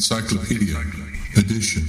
Encyclopedia Edition.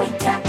Thank